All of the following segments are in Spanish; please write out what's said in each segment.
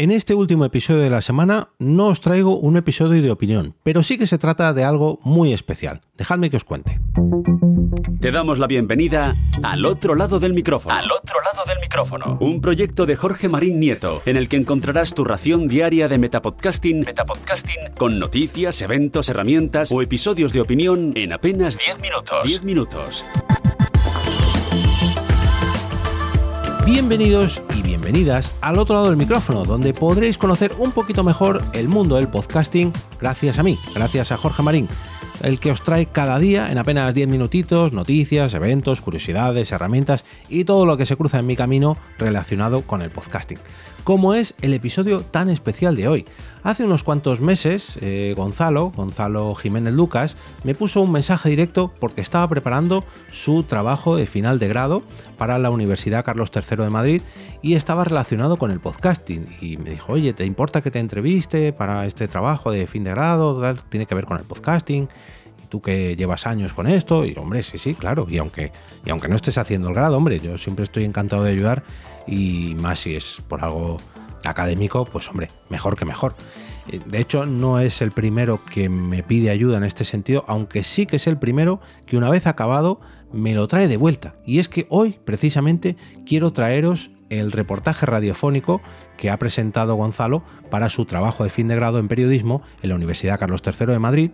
En este último episodio de la semana no os traigo un episodio de opinión, pero sí que se trata de algo muy especial. Dejadme que os cuente. Te damos la bienvenida al otro lado del micrófono. Al otro lado del micrófono. Un proyecto de Jorge Marín Nieto, en el que encontrarás tu ración diaria de metapodcasting, metapodcasting con noticias, eventos, herramientas o episodios de opinión en apenas 10 minutos. 10 minutos. Bienvenidos y bienvenidas al otro lado del micrófono, donde podréis conocer un poquito mejor el mundo del podcasting gracias a mí, gracias a Jorge Marín, el que os trae cada día en apenas 10 minutitos noticias, eventos, curiosidades, herramientas y todo lo que se cruza en mi camino relacionado con el podcasting. Como es el episodio tan especial de hoy. Hace unos cuantos meses, eh, Gonzalo, Gonzalo Jiménez Lucas, me puso un mensaje directo porque estaba preparando su trabajo de final de grado para la Universidad Carlos III de Madrid y estaba relacionado con el podcasting. Y me dijo, oye, ¿te importa que te entreviste para este trabajo de fin de grado? Tiene que ver con el podcasting tú que llevas años con esto, y hombre, sí, sí, claro, y aunque, y aunque no estés haciendo el grado, hombre, yo siempre estoy encantado de ayudar y más si es por algo académico, pues hombre, mejor que mejor. Eh, de hecho, no es el primero que me pide ayuda en este sentido, aunque sí que es el primero que una vez acabado me lo trae de vuelta. Y es que hoy, precisamente, quiero traeros el reportaje radiofónico que ha presentado Gonzalo para su trabajo de fin de grado en periodismo en la Universidad Carlos III de Madrid.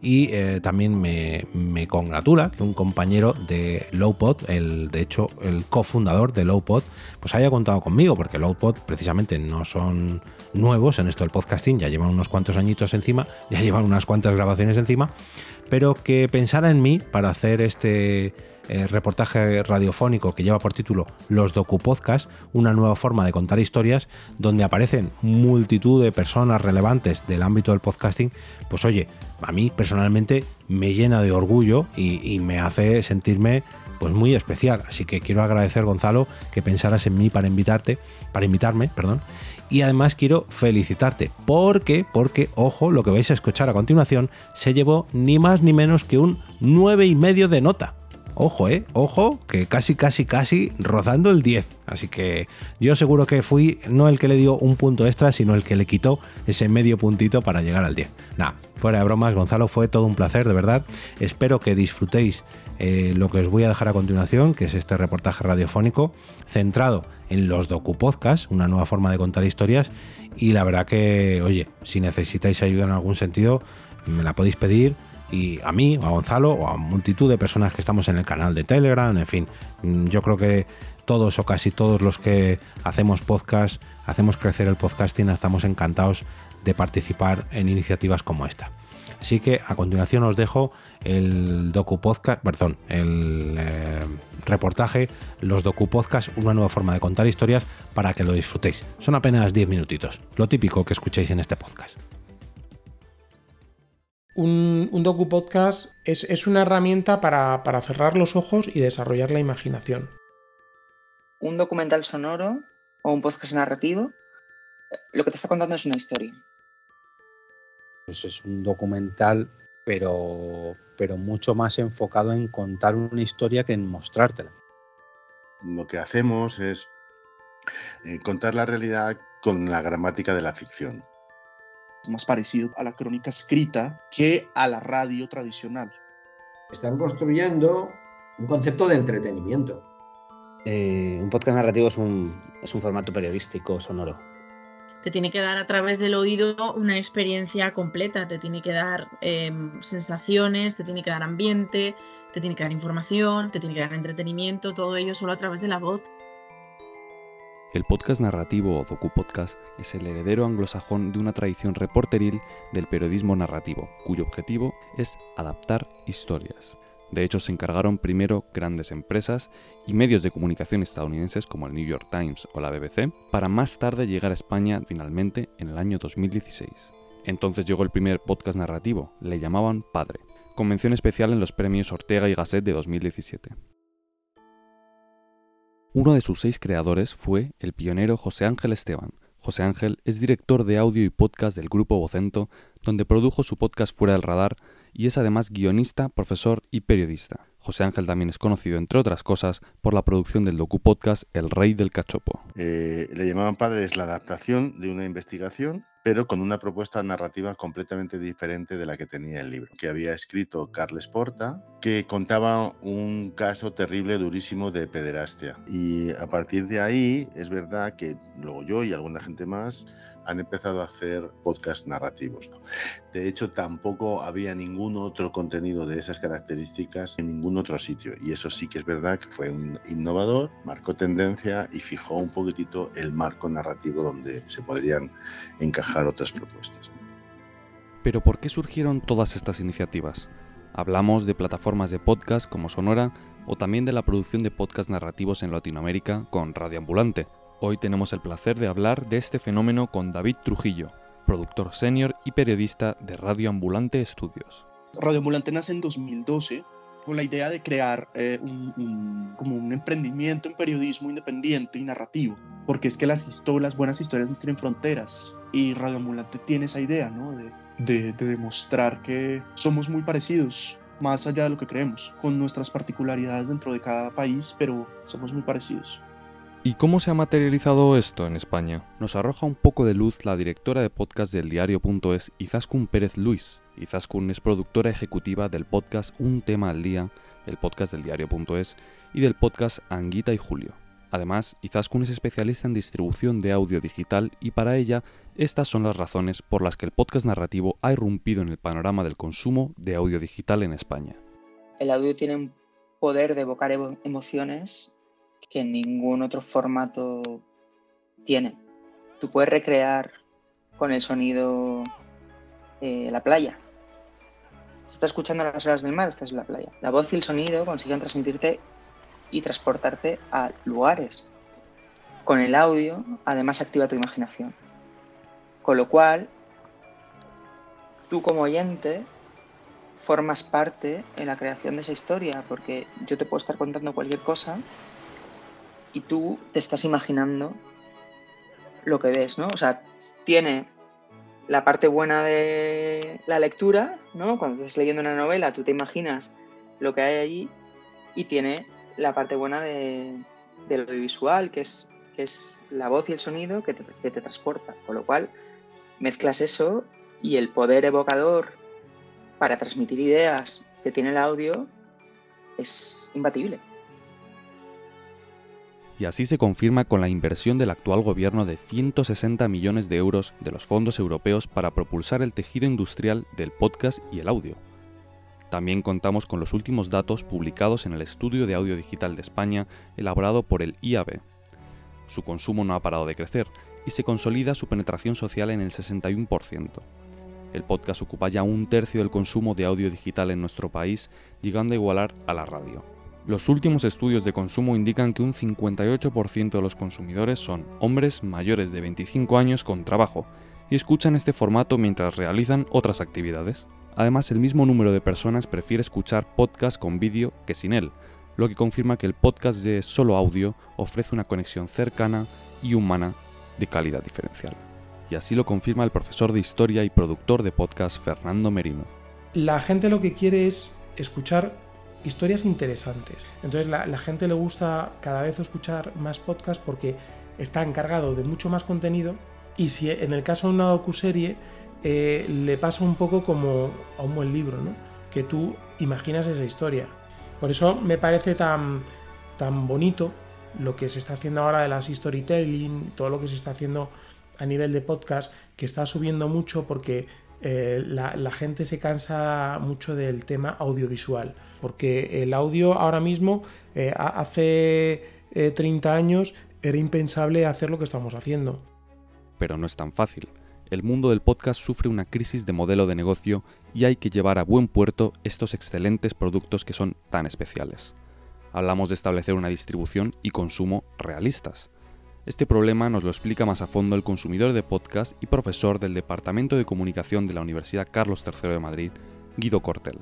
Y eh, también me, congratula que un compañero de Lowpod, el, de hecho el cofundador de Lowpod, pues haya contado conmigo porque Lowpod precisamente no son nuevos en esto del podcasting, ya llevan unos cuantos añitos encima, ya llevan unas cuantas grabaciones encima, pero que pensara en mí para hacer este eh, reportaje radiofónico que lleva por título Los Docu Podcast, una nueva forma de contar historias donde aparecen multitud de personas relevantes del ámbito del podcasting, pues oye, a mí personalmente me llena de orgullo y, me hace sentirme pues muy especial. Así que quiero agradecer Gonzalo que pensaras en mí para invitarte, para invitarme, perdón. Y además quiero felicitarte porque, porque, ojo, lo que vais a escuchar a continuación se llevó ni más ni menos que un 9 y medio de nota. Ojo, eh, ojo, que casi, casi, casi rozando el 10. Así que yo seguro que fui no el que le dio un punto extra, sino el que le quitó ese medio puntito para llegar al 10. Nada, fuera de bromas, Gonzalo, fue todo un placer, de verdad. Espero que disfrutéis eh, lo que os voy a dejar a continuación, que es este reportaje radiofónico centrado en los docu-podcasts, una nueva forma de contar historias. Y la verdad que, oye, si necesitáis ayuda en algún sentido, me la podéis pedir y a mí, a Gonzalo, o a multitud de personas que estamos en el canal de Telegram, en fin, mm, yo creo que todos o casi todos los que hacemos podcast, hacemos crecer el podcasting, estamos encantados de participar en iniciativas como esta. Así que a continuación os dejo el docu podcast, perdón, el eh, reportaje, los docu podcast, una nueva forma de contar historias para que lo disfrutéis. Son apenas 10 minutitos, lo típico que escuchéis en este podcast un, un docu podcast es, una herramienta para, cerrar los ojos y desarrollar la imaginación. Un documental sonoro o un podcast narrativo, lo que te está contando es una historia. Pues es un documental, pero, pero mucho más enfocado en contar una historia que en mostrártela. Lo que hacemos es eh, contar la realidad con la gramática de la ficción más parecido a la crónica escrita que a la radio tradicional. Están construyendo un concepto de entretenimiento. Eh, un podcast narrativo es un, es un formato periodístico sonoro. Te tiene que dar a través del oído una experiencia completa, te tiene que dar em, sensaciones, te tiene que dar ambiente, te tiene que dar información, te tiene que dar entretenimiento, todo ello solo a través de la voz. El podcast narrativo o docu-podcast es el heredero anglosajón de una tradición reporteril del periodismo narrativo, cuyo objetivo es adaptar historias. De hecho, se encargaron primero grandes empresas y medios de comunicación estadounidenses como el New York Times o la BBC, para más tarde llegar a España finalmente en el año 2016. Entonces llegó el primer podcast narrativo, le llamaban Padre, convención especial en los premios Ortega y Gasset de 2017. Uno de sus seis creadores fue el pionero José Ángel Esteban. José Ángel es director de audio y podcast del grupo Vocento, donde produjo su podcast Fuera del Radar y es además guionista, profesor y periodista. José Ángel también es conocido, entre otras cosas, por la producción del docu-podcast El Rey del Cachopo. Eh, le llamaban padres la adaptación de una investigación pero con una propuesta narrativa completamente diferente de la que tenía el libro, que había escrito Carles Porta, que contaba un caso terrible, durísimo de pederastia. Y a partir de ahí, es verdad que luego yo y alguna gente más han empezado a hacer podcast narrativos. De hecho, tampoco había ningún otro contenido de esas características en ningún otro sitio. Y eso sí que es verdad que fue un innovador, marcó tendencia y fijó un poquitito el marco narrativo donde se podrían encajar otras propuestas. Pero ¿por qué surgieron todas estas iniciativas? Hablamos de plataformas de podcast como Sonora o también de la producción de podcast narrativos en Latinoamérica con Radio Ambulante, Hoy tenemos el placer de hablar de este fenómeno con David Trujillo, productor senior y periodista de Radio Ambulante Estudios. Radio Ambulante nace en 2012 con la idea de crear eh, un, como un emprendimiento en periodismo independiente y narrativo, porque es que las, historias, buenas historias no tienen fronteras y Radio Ambulante tiene esa idea ¿no? de, de, de demostrar que somos muy parecidos más allá de lo que creemos, con nuestras particularidades dentro de cada país, pero somos muy parecidos. ¿Y cómo se ha materializado esto en España? Nos arroja un poco de luz la directora de podcast del diario.es, Izaskun Pérez Luis. Izaskun es productora ejecutiva del podcast Un tema al día, el podcast del diario.es, y del podcast Anguita y Julio. Además, Izaskun es especialista en distribución de audio digital y para ella estas son las razones por las que el podcast narrativo ha irrumpido en el panorama del consumo de audio digital en España. El audio tiene un poder de evocar emociones que ningún otro formato tiene. Tú puedes recrear con el sonido eh, la playa. Si estás escuchando las olas del mar, estás en la playa. La voz y el sonido consiguen transmitirte y transportarte a lugares. Con el audio, además, activa tu imaginación. Con lo cual, tú como oyente formas parte en la creación de esa historia, porque yo te puedo estar contando cualquier cosa y tú te estás imaginando lo que ves, ¿no? O sea, tiene la parte buena de la lectura, ¿no? Cuando estás leyendo una novela, tú te imaginas lo que hay allí y tiene la parte buena de, del audiovisual, que es, que es la voz y el sonido que te, que te transporta. Con lo cual, mezclas eso y el poder evocador para transmitir ideas que tiene el audio es imbatible y así se confirma con la inversión del actual gobierno de 160 millones de euros de los fondos europeos para propulsar el tejido industrial del podcast y el audio. También contamos con los últimos datos publicados en el Estudio de Audio Digital de España elaborado por el IAB. Su consumo no ha parado de crecer y se consolida su penetración social en el 61%. El podcast ocupa ya un tercio del consumo de audio digital en nuestro país, llegando a igualar a la radio. Los últimos estudios de consumo indican que un 58% de los consumidores son hombres mayores de 25 años con trabajo y escuchan este formato mientras realizan otras actividades. Además, el mismo número de personas prefiere escuchar podcast con vídeo que sin él, lo que confirma que el podcast de solo audio ofrece una conexión cercana y humana de calidad diferencial. Y así lo confirma el profesor de historia y productor de podcast Fernando Merino. La gente lo que quiere es escuchar historias interesantes. Entonces la, la, gente le gusta cada vez escuchar más podcasts porque está encargado de mucho más contenido y si en el caso de una docuserie eh, le pasa un poco como a un buen libro, ¿no? que tú imaginas esa historia. Por eso me parece tan, tan bonito lo que se está haciendo ahora de las storytelling, todo lo que se está haciendo a nivel de podcast, que está subiendo mucho porque eh, la, gente se cansa mucho del tema audiovisual, porque el audio ahora mismo, eh, hace 30 eh, años, era impensable hacer lo que estamos haciendo. Pero no es tan fácil. El mundo del podcast sufre una crisis de modelo de negocio y hay que llevar a buen puerto estos excelentes productos que son tan especiales. Hablamos de establecer una distribución y consumo realistas este problema nos lo explica más a fondo el consumidor de podcast y profesor del Departamento de Comunicación de la Universidad Carlos III de Madrid, Guido Cortel,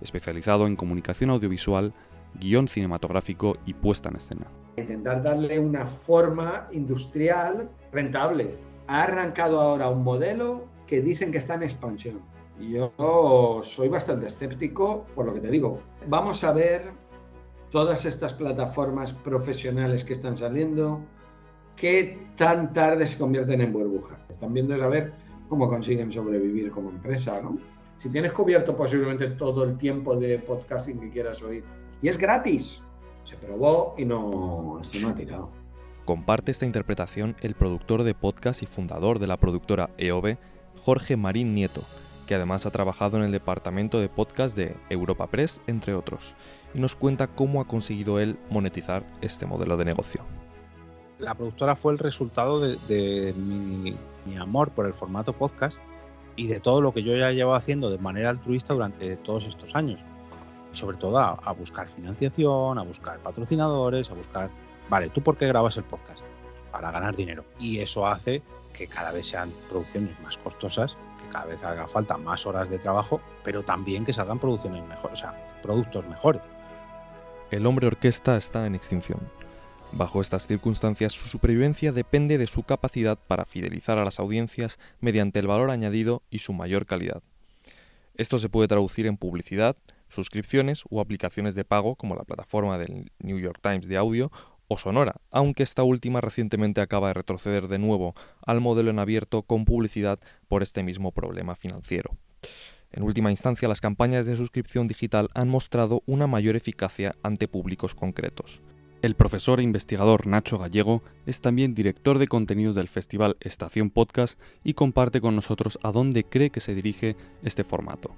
especializado en comunicación audiovisual, guion cinematográfico y puesta en escena. Intentar darle una forma industrial rentable. Ha arrancado ahora un modelo que dicen que está en expansión. Yo soy bastante escéptico por lo que te digo. Vamos a ver todas estas plataformas profesionales que están saliendo, qué tan tarde se convierten en burbuja. Están viendo es a ver cómo consiguen sobrevivir como empresa, ¿no? Si tienes cubierto posiblemente todo el tiempo de podcasting que quieras oír y es gratis, se probó y no, esto no ha tirado. Comparte esta interpretación el productor de podcast y fundador de la productora EOB, Jorge Marín Nieto, que además ha trabajado en el departamento de podcast de Europa Press, entre otros, y nos cuenta cómo ha conseguido él monetizar este modelo de negocio. La productora fue el resultado de, mi, amor por el formato podcast y de todo lo que yo ya llevo haciendo de manera altruista durante todos estos años. Y sobre todo a, a, buscar financiación, a buscar patrocinadores, a buscar, vale, ¿tú por qué grabas el podcast? Pues para ganar dinero. Y eso hace que cada vez sean producciones más costosas, que cada vez haga falta más horas de trabajo, pero también que salgan producciones mejores, o sea, productos mejores. El hombre orquesta está en extinción. Bajo estas circunstancias, su supervivencia depende de su capacidad para fidelizar a las audiencias mediante el valor añadido y su mayor calidad. Esto se puede traducir en publicidad, suscripciones o aplicaciones de pago como la plataforma del New York Times de audio o Sonora, aunque esta última recientemente acaba de retroceder de nuevo al modelo en abierto con publicidad por este mismo problema financiero. En última instancia, las campañas de suscripción digital han mostrado una mayor eficacia ante públicos concretos. El profesor e investigador Nacho Gallego es también director de contenidos del festival Estación Podcast y comparte con nosotros a dónde cree que se dirige este formato.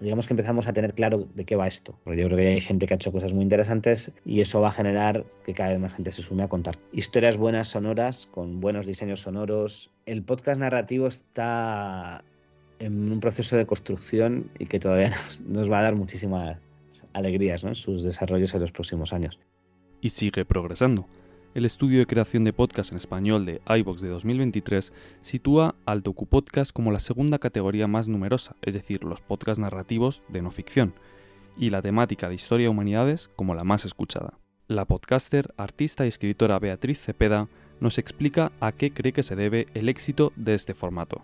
Digamos que empezamos a tener claro de qué va esto, porque yo creo que hay gente que ha hecho cosas muy interesantes y eso va a generar que cada vez más gente se sume a contar historias buenas, sonoras, con buenos diseños sonoros. El podcast narrativo está en un proceso de construcción y que todavía nos, va a dar muchísimas alegrías en sus desarrollos en los próximos años y sigue progresando. El estudio de creación de podcast en español de iVox de 2023 sitúa al podcast como la segunda categoría más numerosa, es decir, los podcasts narrativos de no ficción, y la temática de historia y humanidades como la más escuchada. La podcaster, artista y escritora Beatriz Cepeda nos explica a qué cree que se debe el éxito de este formato.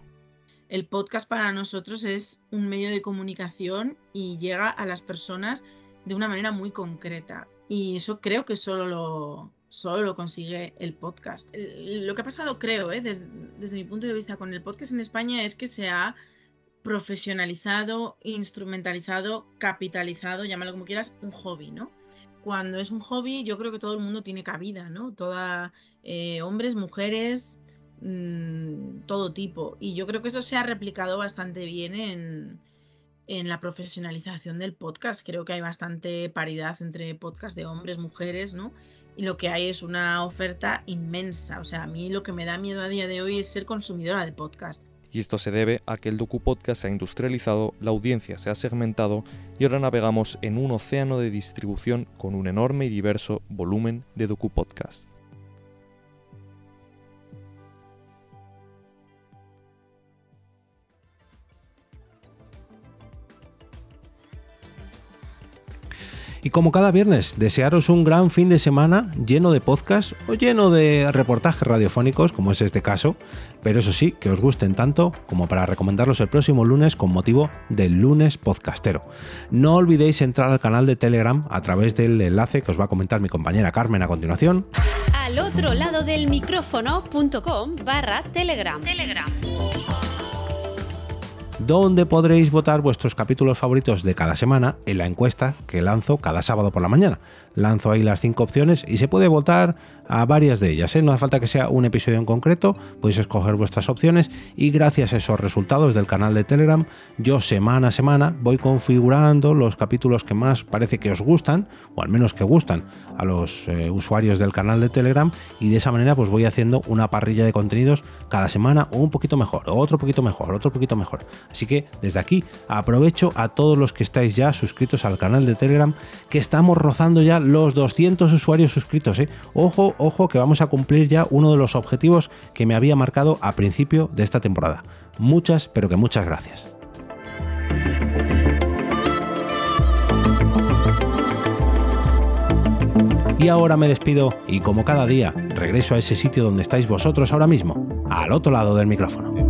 El podcast para nosotros es un medio de comunicación y llega a las personas de una manera muy concreta. Y eso creo que solo lo, solo lo consigue el podcast. lo que ha pasado, creo, ¿eh? desde, desde, mi punto de vista con el podcast en España es que se ha profesionalizado, instrumentalizado, capitalizado, llámalo como quieras, un hobby, ¿no? Cuando es un hobby, yo creo que todo el mundo tiene cabida, ¿no? Toda, eh, hombres, mujeres, mmm, todo tipo. Y yo creo que eso se ha replicado bastante bien en, en la profesionalización del podcast. Creo que hay bastante paridad entre podcast de hombres, mujeres, ¿no? Y lo que hay es una oferta inmensa. O sea, a mí lo que me da miedo a día de hoy es ser consumidora de podcast. Y esto se debe a que el DocuPodcast se ha industrializado, la audiencia se ha segmentado y ahora navegamos en un océano de distribución con un enorme y diverso volumen de DocuPodcast. Y como cada viernes, desearos un gran fin de semana lleno de podcast o lleno de reportajes radiofónicos, como es este caso, pero eso sí, que os gusten tanto como para recomendarlos el próximo lunes con motivo del lunes podcastero. No olvidéis entrar al canal de Telegram a través del enlace que os va a comentar mi compañera Carmen a continuación. Al otro lado del micrófono.com barra Telegram. Telegram donde podréis votar vuestros capítulos favoritos de cada semana en la encuesta que lanzo cada sábado por la mañana. Lanzo ahí las cinco opciones y se puede votar a varias de ellas. ¿eh? No hace falta que sea un episodio en concreto, podéis escoger vuestras opciones y gracias a esos resultados del canal de Telegram, yo semana a semana voy configurando los capítulos que más parece que os gustan, o al menos que gustan a los eh, usuarios del canal de Telegram y de esa manera pues voy haciendo una parrilla de contenidos cada semana un poquito mejor, otro poquito mejor, otro poquito mejor. Así que desde aquí aprovecho a todos los que estáis ya suscritos al canal de Telegram, que estamos rozando ya los 200 usuarios suscritos. ¿eh? Ojo, ojo, que vamos a cumplir ya uno de los objetivos que me había marcado a principio de esta temporada. Muchas, pero que muchas gracias. Y ahora me despido y como cada día regreso a ese sitio donde estáis vosotros ahora mismo, al otro lado del micrófono.